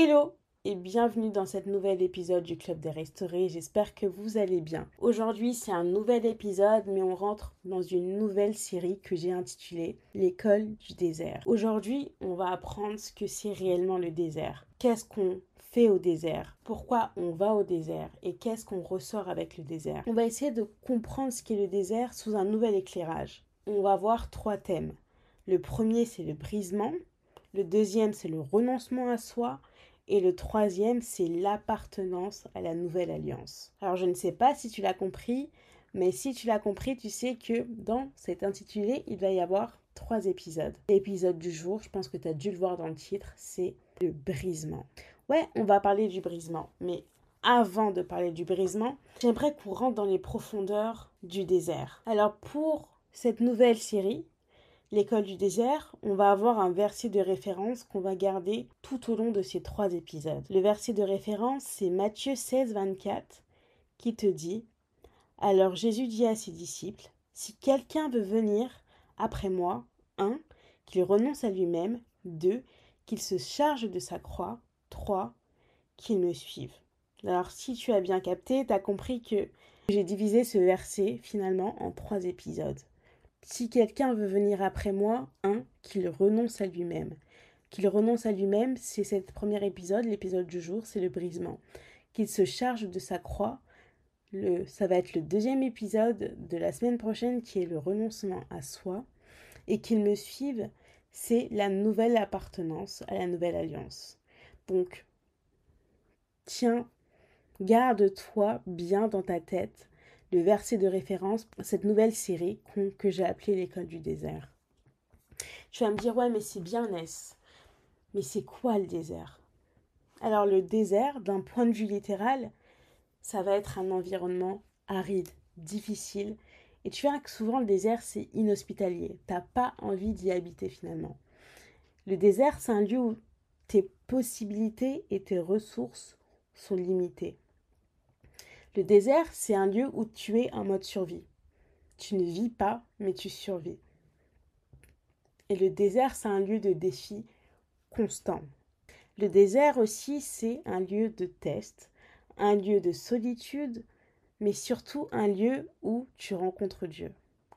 Hello et bienvenue dans cet nouvel épisode du Club des Restaurés. J'espère que vous allez bien. Aujourd'hui, c'est un nouvel épisode, mais on rentre dans une nouvelle série que j'ai intitulée L'école du désert. Aujourd'hui, on va apprendre ce que c'est réellement le désert. Qu'est-ce qu'on fait au désert? Pourquoi on va au désert? Et qu'est-ce qu'on ressort avec le désert? On va essayer de comprendre ce qu'est le désert sous un nouvel éclairage. On va voir trois thèmes. Le premier, c'est le brisement. Le deuxième, c'est le renoncement à soi. Et le troisième, c'est l'appartenance à la nouvelle alliance. Alors je ne sais pas si tu l'as compris, mais si tu l'as compris, tu sais que dans cet intitulé, il va y avoir trois épisodes. L'épisode du jour, je pense que tu as dû le voir dans le titre, c'est le brisement. Ouais, on va parler du brisement, mais avant de parler du brisement, j'aimerais qu'on rentre dans les profondeurs du désert. Alors pour cette nouvelle série, l'école du désert, on va avoir un verset de référence qu'on va garder tout au long de ces trois épisodes. Le verset de référence, c'est Matthieu 16, 24, qui te dit Alors Jésus dit à ses disciples Si quelqu'un veut venir après moi, un, qu'il renonce à lui-même, deux, qu'il se charge de sa croix, trois, qu'il me suive. Alors si tu as bien capté, tu as compris que j'ai divisé ce verset finalement en trois épisodes. Si quelqu'un veut venir après moi, un, qu'il renonce à lui-même. Qu'il renonce à lui-même, c'est ce premier épisode, l'épisode du jour, c'est le brisement. Qu'il se charge de sa croix, le, ça va être le deuxième épisode de la semaine prochaine qui est le renoncement à soi. Et qu'il me suive, c'est la nouvelle appartenance à la nouvelle alliance. Donc, tiens, garde-toi bien dans ta tête le verset de référence cette nouvelle série que j'ai appelée l'école du désert. Tu vas me dire, ouais, mais c'est bien, Ness. Mais c'est quoi le désert? Alors, le désert, d'un point de vue littéral, ça va être un environnement aride, difficile. Et tu verras que souvent, le désert, c'est inhospitalier. T'as pas envie d'y habiter finalement. Le désert, c'est un lieu où tes possibilités et tes ressources sont limitées. Le désert, c'est un lieu où tu es en mode survie. Tu ne vis pas, mais tu survis. Et le désert, c'est un lieu de défi constant. Le désert aussi, c'est un lieu de test, un lieu de solitude, mais surtout un lieu où tu rencontres Dieu,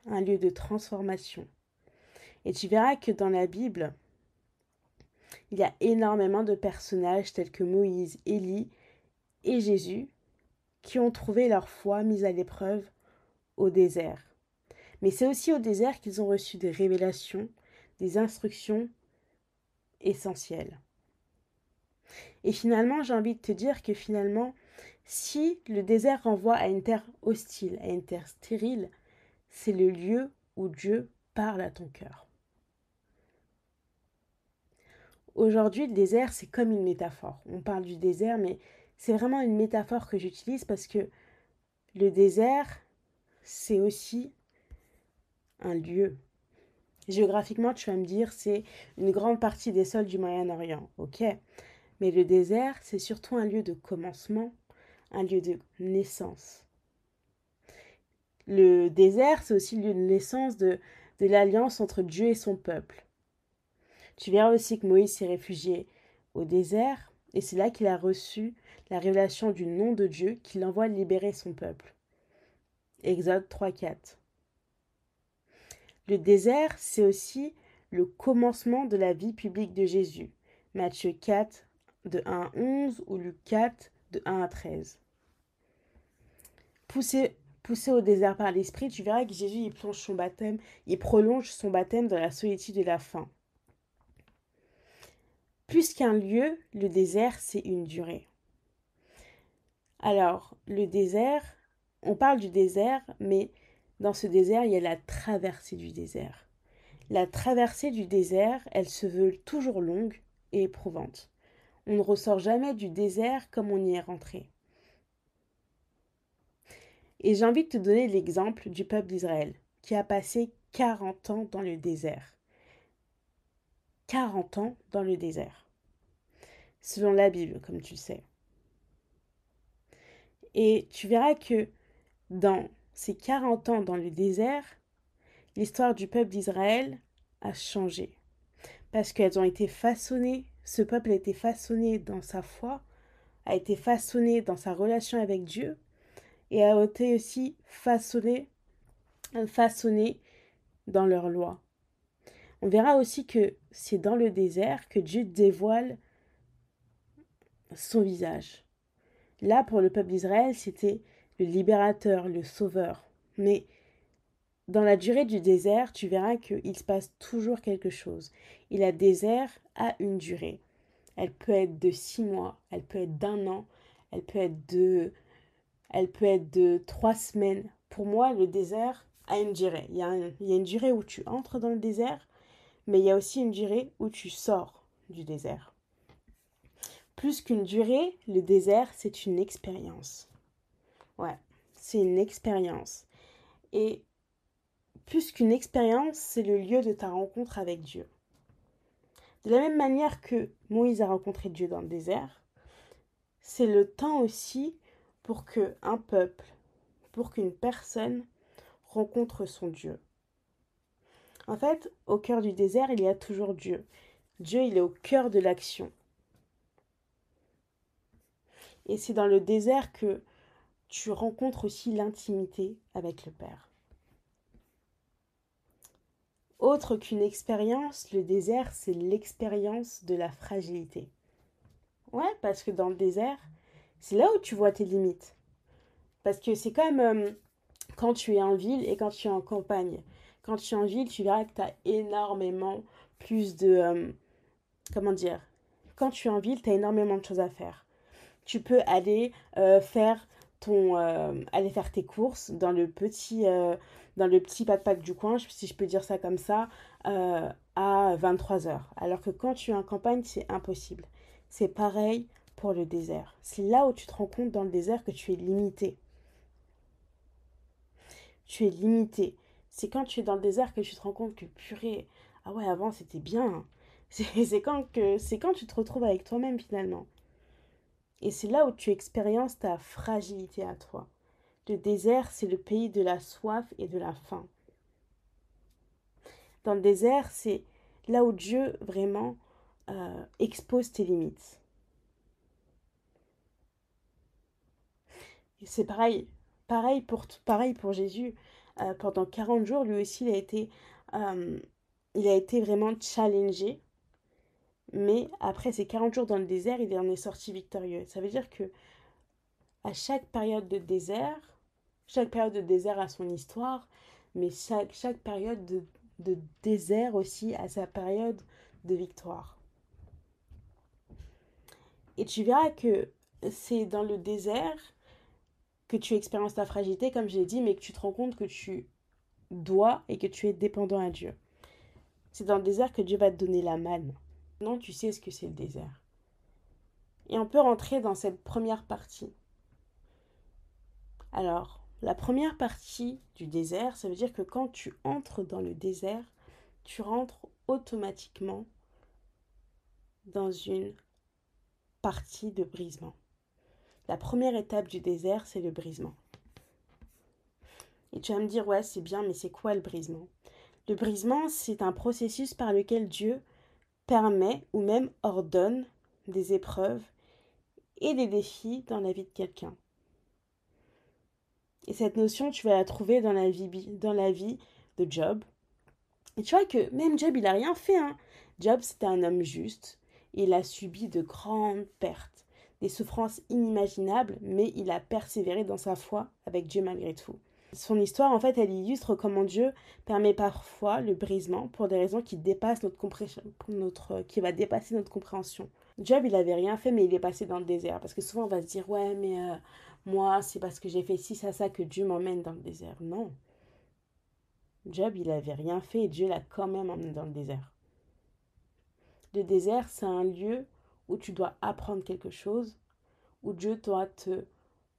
un lieu de transformation. Et tu verras que dans la Bible, il y a énormément de personnages tels que Moïse, Élie et Jésus qui ont trouvé leur foi mise à l'épreuve au désert. Mais c'est aussi au désert qu'ils ont reçu des révélations, des instructions essentielles. Et finalement, j'ai envie de te dire que finalement, si le désert renvoie à une terre hostile, à une terre stérile, c'est le lieu où Dieu parle à ton cœur. Aujourd'hui, le désert, c'est comme une métaphore. On parle du désert, mais c'est vraiment une métaphore que j'utilise parce que le désert, c'est aussi un lieu. Géographiquement, tu vas me dire, c'est une grande partie des sols du Moyen-Orient, ok Mais le désert, c'est surtout un lieu de commencement, un lieu de naissance. Le désert, c'est aussi le lieu de naissance de, de l'alliance entre Dieu et son peuple. Tu verras aussi que Moïse s'est réfugié au désert, et c'est là qu'il a reçu la révélation du nom de Dieu qui l'envoie libérer son peuple. Exode 3.4. Le désert, c'est aussi le commencement de la vie publique de Jésus. Matthieu 4, de 1 à 11 ou Luc 4, de 1 à 13. Poussé, poussé au désert par l'Esprit, tu verras que Jésus il plonge son baptême, il prolonge son baptême dans la solitude de la faim. Plus qu'un lieu, le désert, c'est une durée. Alors, le désert, on parle du désert, mais dans ce désert, il y a la traversée du désert. La traversée du désert, elle se veut toujours longue et éprouvante. On ne ressort jamais du désert comme on y est rentré. Et j'ai envie de te donner l'exemple du peuple d'Israël, qui a passé 40 ans dans le désert. 40 ans dans le désert. Selon la Bible, comme tu sais. Et tu verras que dans ces 40 ans dans le désert, l'histoire du peuple d'Israël a changé. Parce qu'elles ont été façonnées ce peuple a été façonné dans sa foi, a été façonné dans sa relation avec Dieu et a été aussi façonné, façonné dans leur loi. On verra aussi que c'est dans le désert que Dieu dévoile son visage. Là, pour le peuple d'Israël, c'était le libérateur, le sauveur. Mais dans la durée du désert, tu verras qu'il se passe toujours quelque chose. Et la désert a une durée. Elle peut être de six mois, elle peut être d'un an, elle peut être de, elle peut être de trois semaines. Pour moi, le désert a une durée. Il y a, il y a une durée où tu entres dans le désert, mais il y a aussi une durée où tu sors du désert. Plus qu'une durée, le désert, c'est une expérience. Ouais, c'est une expérience. Et plus qu'une expérience, c'est le lieu de ta rencontre avec Dieu. De la même manière que Moïse a rencontré Dieu dans le désert, c'est le temps aussi pour que un peuple, pour qu'une personne rencontre son Dieu. En fait, au cœur du désert, il y a toujours Dieu. Dieu, il est au cœur de l'action. Et c'est dans le désert que tu rencontres aussi l'intimité avec le Père. Autre qu'une expérience, le désert, c'est l'expérience de la fragilité. Ouais, parce que dans le désert, c'est là où tu vois tes limites. Parce que c'est comme euh, quand tu es en ville et quand tu es en campagne. Quand tu es en ville, tu verras que tu as énormément plus de... Euh, comment dire? Quand tu es en ville, tu as énormément de choses à faire. Tu peux aller euh, faire ton... aller faire tes courses dans le petit dans le petit pack du coin, si je peux dire ça comme ça, euh, à 23h. Alors que quand tu es en campagne, c'est impossible. C'est pareil pour le désert. C'est là où tu te rends compte dans le désert que tu es limité. Tu es limité. C'est quand tu es dans le désert que tu te rends compte que purée, ah ouais, avant c'était bien. C'est quand, que, quand tu te retrouves avec toi-même finalement. Et c'est là où tu expériences ta fragilité à toi. Le désert, c'est le pays de la soif et de la faim. Dans le désert, c'est là où Dieu vraiment euh, expose tes limites. C'est pareil, pareil pour, pareil pour Jésus. Euh, pendant 40 jours, lui aussi, il a été, euh, il a été vraiment challengé. Mais après ces 40 jours dans le désert, il en est sorti victorieux. Ça veut dire que à chaque période de désert, chaque période de désert a son histoire, mais chaque, chaque période de, de désert aussi a sa période de victoire. Et tu verras que c'est dans le désert que tu expériences ta fragilité, comme j'ai dit, mais que tu te rends compte que tu dois et que tu es dépendant à Dieu. C'est dans le désert que Dieu va te donner la manne. Tu sais ce que c'est le désert. Et on peut rentrer dans cette première partie. Alors, la première partie du désert, ça veut dire que quand tu entres dans le désert, tu rentres automatiquement dans une partie de brisement. La première étape du désert, c'est le brisement. Et tu vas me dire, ouais, c'est bien, mais c'est quoi le brisement? Le brisement, c'est un processus par lequel Dieu permet ou même ordonne des épreuves et des défis dans la vie de quelqu'un. Et cette notion, tu vas la trouver dans la vie, de Job. Et tu vois que même Job, il n'a rien fait. Hein. Job, c'était un homme juste. Il a subi de grandes pertes, des souffrances inimaginables, mais il a persévéré dans sa foi avec Dieu malgré tout. Son histoire, en fait, elle illustre comment Dieu permet parfois le brisement pour des raisons qui dépassent notre compréhension, notre, qui va dépasser notre compréhension. Job, il avait rien fait, mais il est passé dans le désert. Parce que souvent, on va se dire, ouais, mais euh, moi, c'est parce que j'ai fait ci, ça, ça que Dieu m'emmène dans le désert. Non. Job, il n'avait rien fait et Dieu l'a quand même emmené dans le désert. Le désert, c'est un lieu où tu dois apprendre quelque chose, où Dieu doit te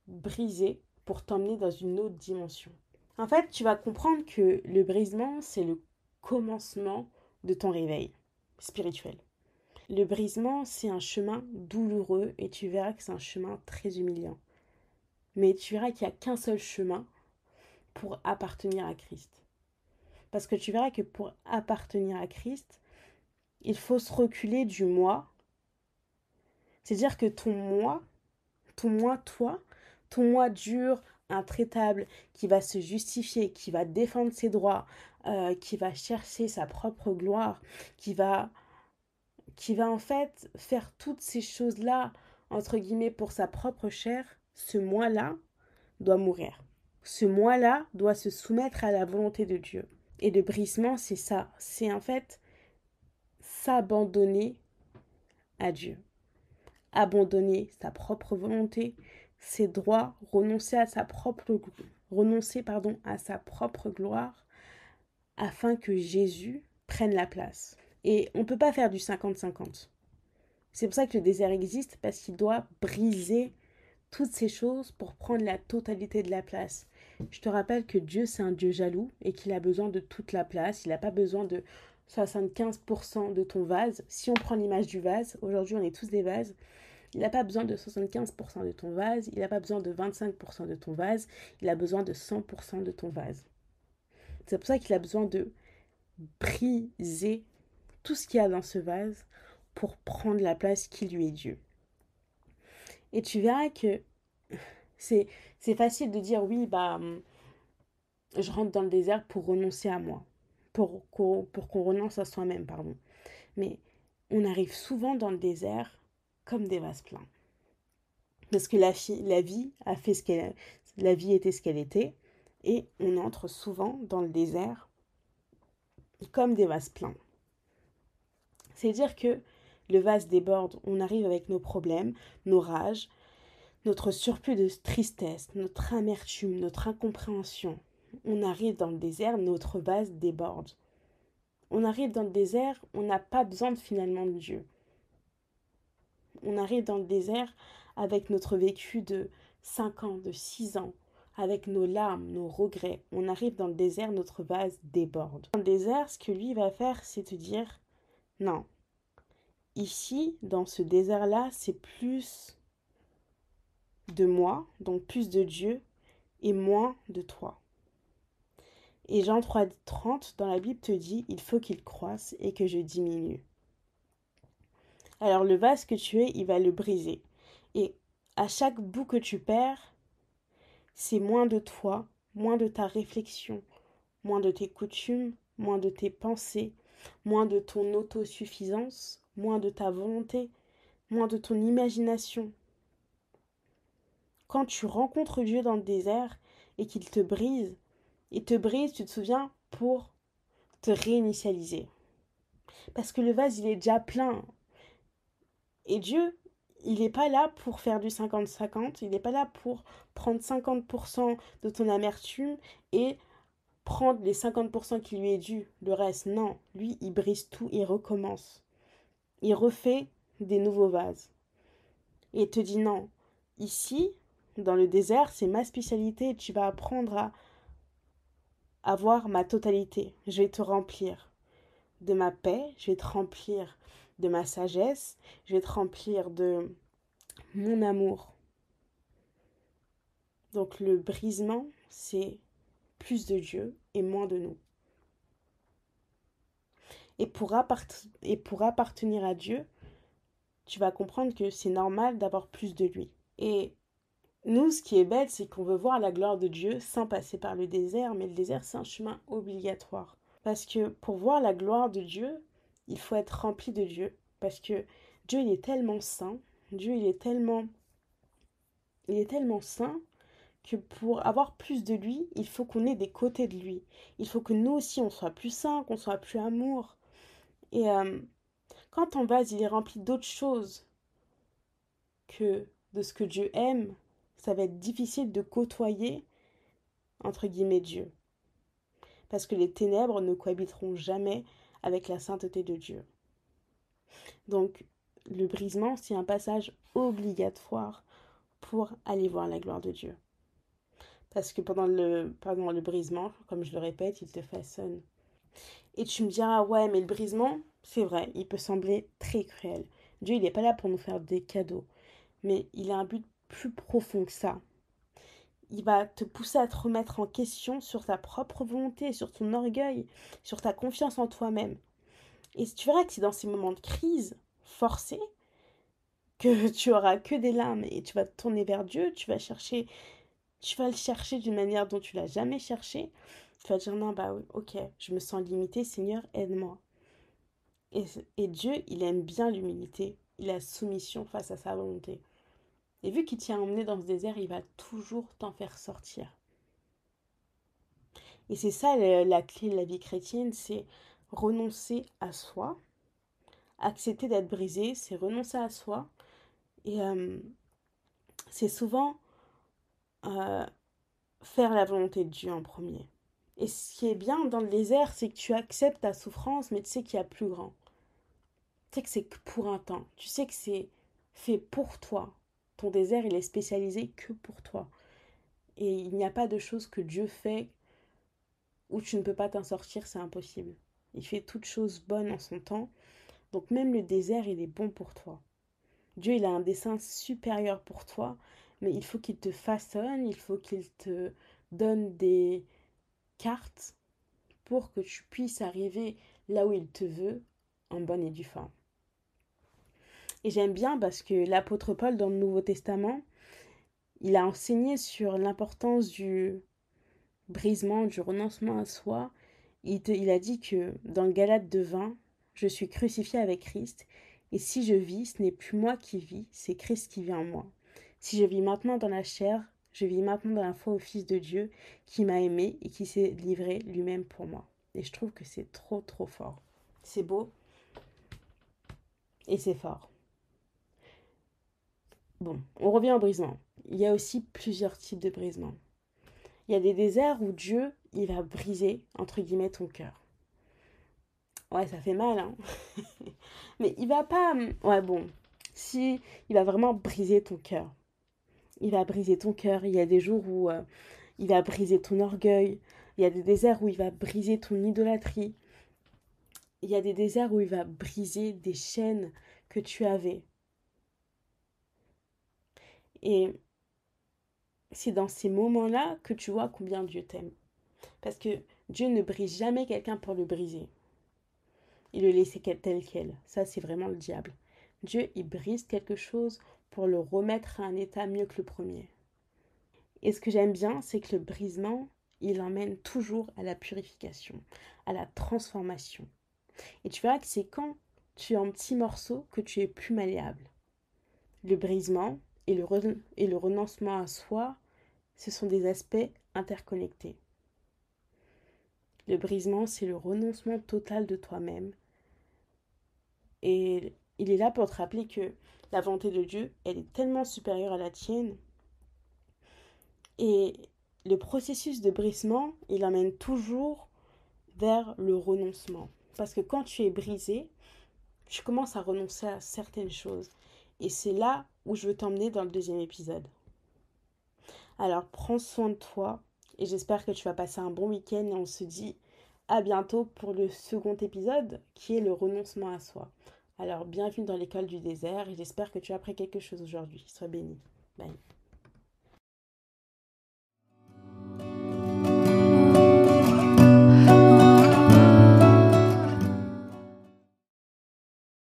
briser pour t'emmener dans une autre dimension. En fait, tu vas comprendre que le brisement, c'est le commencement de ton réveil spirituel. Le brisement, c'est un chemin douloureux et tu verras que c'est un chemin très humiliant. Mais tu verras qu'il n'y a qu'un seul chemin pour appartenir à Christ. Parce que tu verras que pour appartenir à Christ, il faut se reculer du moi C'est-à-dire que ton moi, ton moi, toi, moi dur, intraitable, qui va se justifier, qui va défendre ses droits, euh, qui va chercher sa propre gloire, qui va, qui va en fait faire toutes ces choses-là, entre guillemets, pour sa propre chair, ce moi-là doit mourir. Ce moi-là doit se soumettre à la volonté de Dieu. Et le brisement, c'est ça. C'est en fait s'abandonner à Dieu. Abandonner sa propre volonté, ses droits, renoncer à sa propre renoncer pardon à sa propre gloire afin que Jésus prenne la place. Et on ne peut pas faire du 50-50. C'est pour ça que le désert existe, parce qu'il doit briser toutes ces choses pour prendre la totalité de la place. Je te rappelle que Dieu, c'est un Dieu jaloux et qu'il a besoin de toute la place. Il n'a pas besoin de 75% de ton vase. Si on prend l'image du vase, aujourd'hui on est tous des vases, il n'a pas besoin de 75% de ton vase, il n'a pas besoin de 25% de ton vase, il a besoin de 100% de ton vase. C'est pour ça qu'il a besoin de briser tout ce qu'il y a dans ce vase pour prendre la place qui lui est due. Et tu verras que c'est, facile de dire oui, bah, je rentre dans le désert pour renoncer à moi, pour qu'on, pour qu'on renonce à soi-même, pardon. Mais on arrive souvent dans le désert comme des vases pleins. Parce que la, vie a fait ce qu'elle était ce qu'elle était, et on entre souvent dans le désert comme des vases pleins. C'est-à-dire que le vase déborde, on arrive avec nos problèmes, nos rages, notre surplus de tristesse, notre amertume, notre incompréhension. On arrive dans le désert, notre vase déborde. On arrive dans le désert, on n'a pas besoin finalement de Dieu. On arrive dans le désert avec notre vécu de 5 ans, de 6 ans, avec nos larmes, nos regrets. On arrive dans le désert, notre vase déborde. Dans le désert, ce que lui va faire, c'est te dire non. Ici, dans ce désert-là, c'est plus de moi, donc plus de Dieu, et moins de toi. Et Jean 3, 30 dans la Bible te dit il faut qu'il croisse et que je diminue. Alors le vase que tu es, il va le briser. Et à chaque bout que tu perds, c'est moins de toi, moins de ta réflexion, moins de tes coutumes, moins de tes pensées, moins de ton autosuffisance, moins de ta volonté, moins de ton imagination. Quand tu rencontres Dieu dans le désert et qu'il te brise, il te brise, tu te souviens, pour te réinitialiser. Parce que le vase, il est déjà plein. Et Dieu, il n'est pas là pour faire du 50-50, il n'est pas là pour prendre 50% de ton amertume et prendre les 50% qui lui est dû, le reste. Non, lui, il brise tout, il recommence. Il refait des nouveaux vases. Et te dit non, ici, dans le désert, c'est ma spécialité, tu vas apprendre à avoir ma totalité. Je vais te remplir de ma paix, je vais te remplir de ma sagesse, je vais te remplir de mon amour. Donc le brisement, c'est plus de Dieu et moins de nous. Et pour, appartenir à Dieu, tu vas comprendre que c'est normal d'avoir plus de lui. Et nous, ce qui est bête, c'est qu'on veut voir la gloire de Dieu sans passer par le désert, mais le désert, c'est un chemin obligatoire. Parce que pour voir la gloire de Dieu, il faut être rempli de Dieu. Parce que Dieu, il est tellement saint, Dieu, il est tellement, il est tellement saint que pour avoir plus de lui, il faut qu'on ait des côtés de lui. Il faut que nous aussi, on soit plus saint, qu'on soit plus amour. Et euh, quand ton vase, il est rempli d'autres choses que de ce que Dieu aime, ça va être difficile de côtoyer, entre guillemets, Dieu. Parce que les ténèbres ne cohabiteront jamais avec la sainteté de Dieu. Donc, le brisement, c'est un passage obligatoire pour aller voir la gloire de Dieu. Parce que pendant le, pendant le brisement, comme je le répète, il te façonne. Et tu me diras, ouais, mais le brisement, c'est vrai, il peut sembler très cruel. Dieu, il n'est pas là pour nous faire des cadeaux. Mais il a un but plus profond que ça. Il va te pousser à te remettre en question sur ta propre volonté, sur ton orgueil, sur ta confiance en toi-même. Et tu verras que c'est dans ces moments de crise forcés que tu auras que des larmes et tu vas te tourner vers Dieu, tu vas chercher, tu vas le chercher d'une manière dont tu l'as jamais cherché. Tu vas dire non, bah oui, ok, je me sens limité, Seigneur, aide-moi. Et, et Dieu, il aime bien l'humilité, il a soumission face à sa volonté. Et vu qu'il t'a emmené dans ce désert, il va toujours t'en faire sortir. Et c'est ça la clé de la vie chrétienne, c'est renoncer à soi. Accepter d'être brisé, c'est renoncer à soi. Et euh, c'est souvent euh, faire la volonté de Dieu en premier. Et ce qui est bien dans le désert, c'est que tu acceptes ta souffrance, mais tu sais qu'il y a plus grand. Tu sais que c'est pour un temps. Tu sais que c'est fait pour toi. Ton désert, il est spécialisé que pour toi. Et il n'y a pas de choses que Dieu fait où tu ne peux pas t'en sortir, c'est impossible. Il fait toutes choses bonnes en son temps. Donc même le désert, il est bon pour toi. Dieu, il a un dessein supérieur pour toi, mais il faut qu'il te façonne, il faut qu'il te donne des cartes pour que tu puisses arriver là où il te veut en bonne et due forme. Et j'aime bien parce que l'apôtre Paul, dans le Nouveau Testament, il a enseigné sur l'importance du brisement, du renoncement à soi. Il, a dit que dans Galate de 20, je suis crucifié avec Christ, et si je vis, ce n'est plus moi qui vis, c'est Christ qui vit en moi. Si je vis maintenant dans la chair, je vis maintenant dans la foi au Fils de Dieu qui m'a aimé et qui s'est livré lui-même pour moi. Et je trouve que c'est trop trop fort. C'est beau et c'est fort. Bon, on revient au brisement. Il y a aussi plusieurs types de brisement. Il y a des déserts où Dieu, il va briser, entre guillemets, ton cœur. Ouais, ça fait mal, hein. Mais il va pas... Ouais, bon. Si, il va vraiment briser ton cœur. Il va briser ton cœur. Il y a des jours où euh, il va briser ton orgueil. Il y a des déserts où il va briser ton idolâtrie. Il y a des déserts où il va briser des chaînes que tu avais. Et c'est dans ces moments-là que tu vois combien Dieu t'aime. Parce que Dieu ne brise jamais quelqu'un pour le briser. Il le laisse tel quel. Ça, c'est vraiment le diable. Dieu, il brise quelque chose pour le remettre à un état mieux que le premier. Et ce que j'aime bien, c'est que le brisement, il emmène toujours à la purification, à la transformation. Et tu verras que c'est quand tu es en petits morceaux que tu es plus malléable. Le brisement, et le, renoncement à soi, ce sont des aspects interconnectés. Le brisement, c'est le renoncement total de toi-même. Et il est là pour te rappeler que la volonté de Dieu, elle est tellement supérieure à la tienne. Et le processus de brisement, il emmène toujours vers le renoncement. Parce que quand tu es brisé, tu commences à renoncer à certaines choses. Et c'est là où je veux t'emmener dans le deuxième épisode. Alors prends soin de toi et j'espère que tu vas passer un bon week-end et on se dit à bientôt pour le second épisode qui est le renoncement à soi. Alors bienvenue dans l'école du désert et j'espère que tu as appris quelque chose aujourd'hui. Sois béni. Bye.